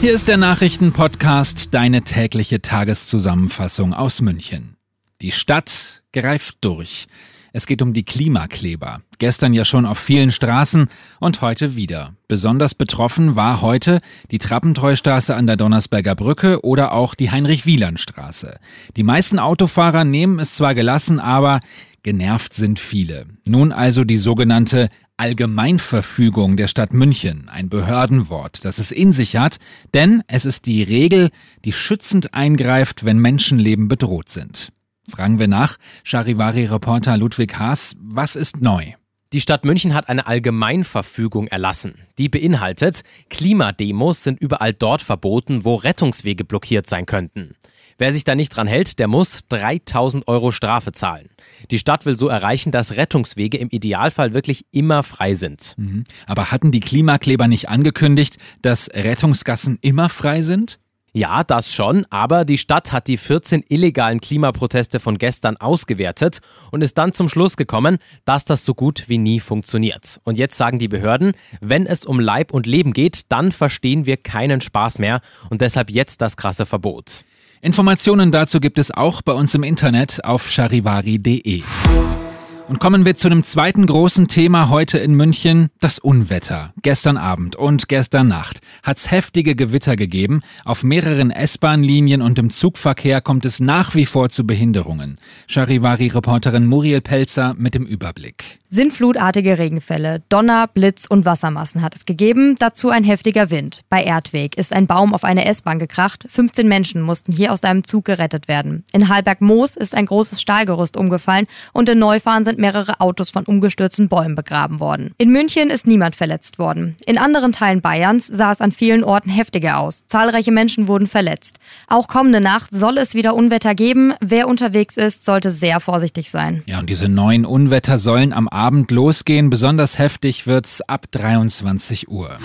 Hier ist der Nachrichtenpodcast, deine tägliche Tageszusammenfassung aus München. Die Stadt greift durch. Es geht um die Klimakleber. Gestern ja schon auf vielen Straßen und heute wieder. Besonders betroffen war heute die Trappentreustraße an der Donnersberger Brücke oder auch die Heinrich-Wieland-Straße. Die meisten Autofahrer nehmen es zwar gelassen, aber genervt sind viele. Nun also die sogenannte Allgemeinverfügung der Stadt München, ein Behördenwort, das es in sich hat, denn es ist die Regel, die schützend eingreift, wenn Menschenleben bedroht sind. Fragen wir nach. Charivari-Reporter Ludwig Haas, was ist neu? Die Stadt München hat eine Allgemeinverfügung erlassen. Die beinhaltet, Klimademos sind überall dort verboten, wo Rettungswege blockiert sein könnten. Wer sich da nicht dran hält, der muss 3000 Euro Strafe zahlen. Die Stadt will so erreichen, dass Rettungswege im Idealfall wirklich immer frei sind. Mhm. Aber hatten die Klimakleber nicht angekündigt, dass Rettungsgassen immer frei sind? Ja, das schon, aber die Stadt hat die 14 illegalen Klimaproteste von gestern ausgewertet und ist dann zum Schluss gekommen, dass das so gut wie nie funktioniert. Und jetzt sagen die Behörden, wenn es um Leib und Leben geht, dann verstehen wir keinen Spaß mehr und deshalb jetzt das krasse Verbot. Informationen dazu gibt es auch bei uns im Internet auf charivari.de. Und kommen wir zu einem zweiten großen Thema heute in München, das Unwetter. Gestern Abend und gestern Nacht hat es heftige Gewitter gegeben. Auf mehreren S-Bahn-Linien und im Zugverkehr kommt es nach wie vor zu Behinderungen. Charivari-Reporterin Muriel Pelzer mit dem Überblick. Sintflutartige Regenfälle, Donner, Blitz und Wassermassen hat es gegeben, dazu ein heftiger Wind. Bei Erdweg ist ein Baum auf eine S-Bahn gekracht, 15 Menschen mussten hier aus einem Zug gerettet werden. In Halberg-Moos ist ein großes Stahlgerüst umgefallen und in Neufahren sind mehrere Autos von umgestürzten Bäumen begraben worden. In München ist niemand verletzt worden. In anderen Teilen Bayerns sah es an vielen Orten heftiger aus. Zahlreiche Menschen wurden verletzt. Auch kommende Nacht soll es wieder Unwetter geben. Wer unterwegs ist, sollte sehr vorsichtig sein. Ja, und diese neuen Unwetter sollen am Abend losgehen. Besonders heftig wird's ab 23 Uhr.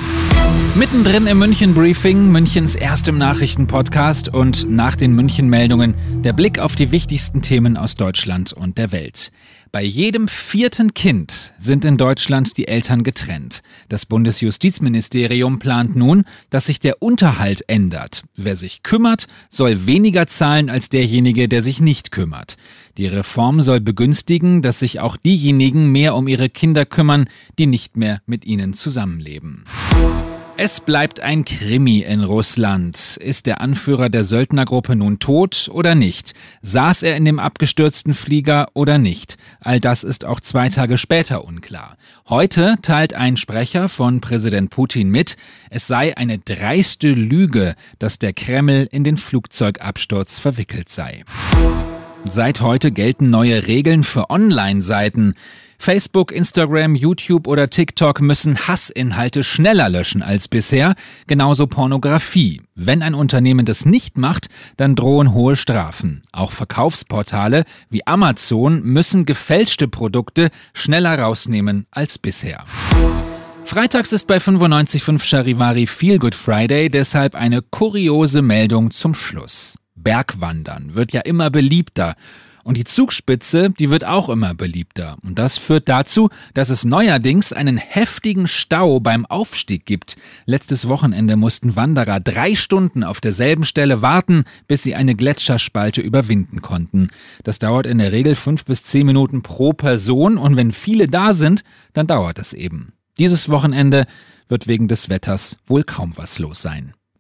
Mittendrin im München Briefing, Münchens erstem Nachrichtenpodcast und nach den München Meldungen der Blick auf die wichtigsten Themen aus Deutschland und der Welt. Bei jedem vierten Kind sind in Deutschland die Eltern getrennt. Das Bundesjustizministerium plant nun, dass sich der Unterhalt ändert. Wer sich kümmert, soll weniger zahlen als derjenige, der sich nicht kümmert. Die Reform soll begünstigen, dass sich auch diejenigen mehr um ihre Kinder kümmern, die nicht mehr mit ihnen zusammenleben. Es bleibt ein Krimi in Russland. Ist der Anführer der Söldnergruppe nun tot oder nicht? Saß er in dem abgestürzten Flieger oder nicht? All das ist auch zwei Tage später unklar. Heute teilt ein Sprecher von Präsident Putin mit, es sei eine dreiste Lüge, dass der Kreml in den Flugzeugabsturz verwickelt sei. Seit heute gelten neue Regeln für Online-Seiten. Facebook, Instagram, YouTube oder TikTok müssen Hassinhalte schneller löschen als bisher, genauso Pornografie. Wenn ein Unternehmen das nicht macht, dann drohen hohe Strafen. Auch Verkaufsportale wie Amazon müssen gefälschte Produkte schneller rausnehmen als bisher. Freitags ist bei 95.5 Charivari Feel Good Friday, deshalb eine kuriose Meldung zum Schluss. Bergwandern wird ja immer beliebter. Und die Zugspitze, die wird auch immer beliebter. Und das führt dazu, dass es neuerdings einen heftigen Stau beim Aufstieg gibt. Letztes Wochenende mussten Wanderer drei Stunden auf derselben Stelle warten, bis sie eine Gletscherspalte überwinden konnten. Das dauert in der Regel fünf bis zehn Minuten pro Person und wenn viele da sind, dann dauert es eben. Dieses Wochenende wird wegen des Wetters wohl kaum was los sein.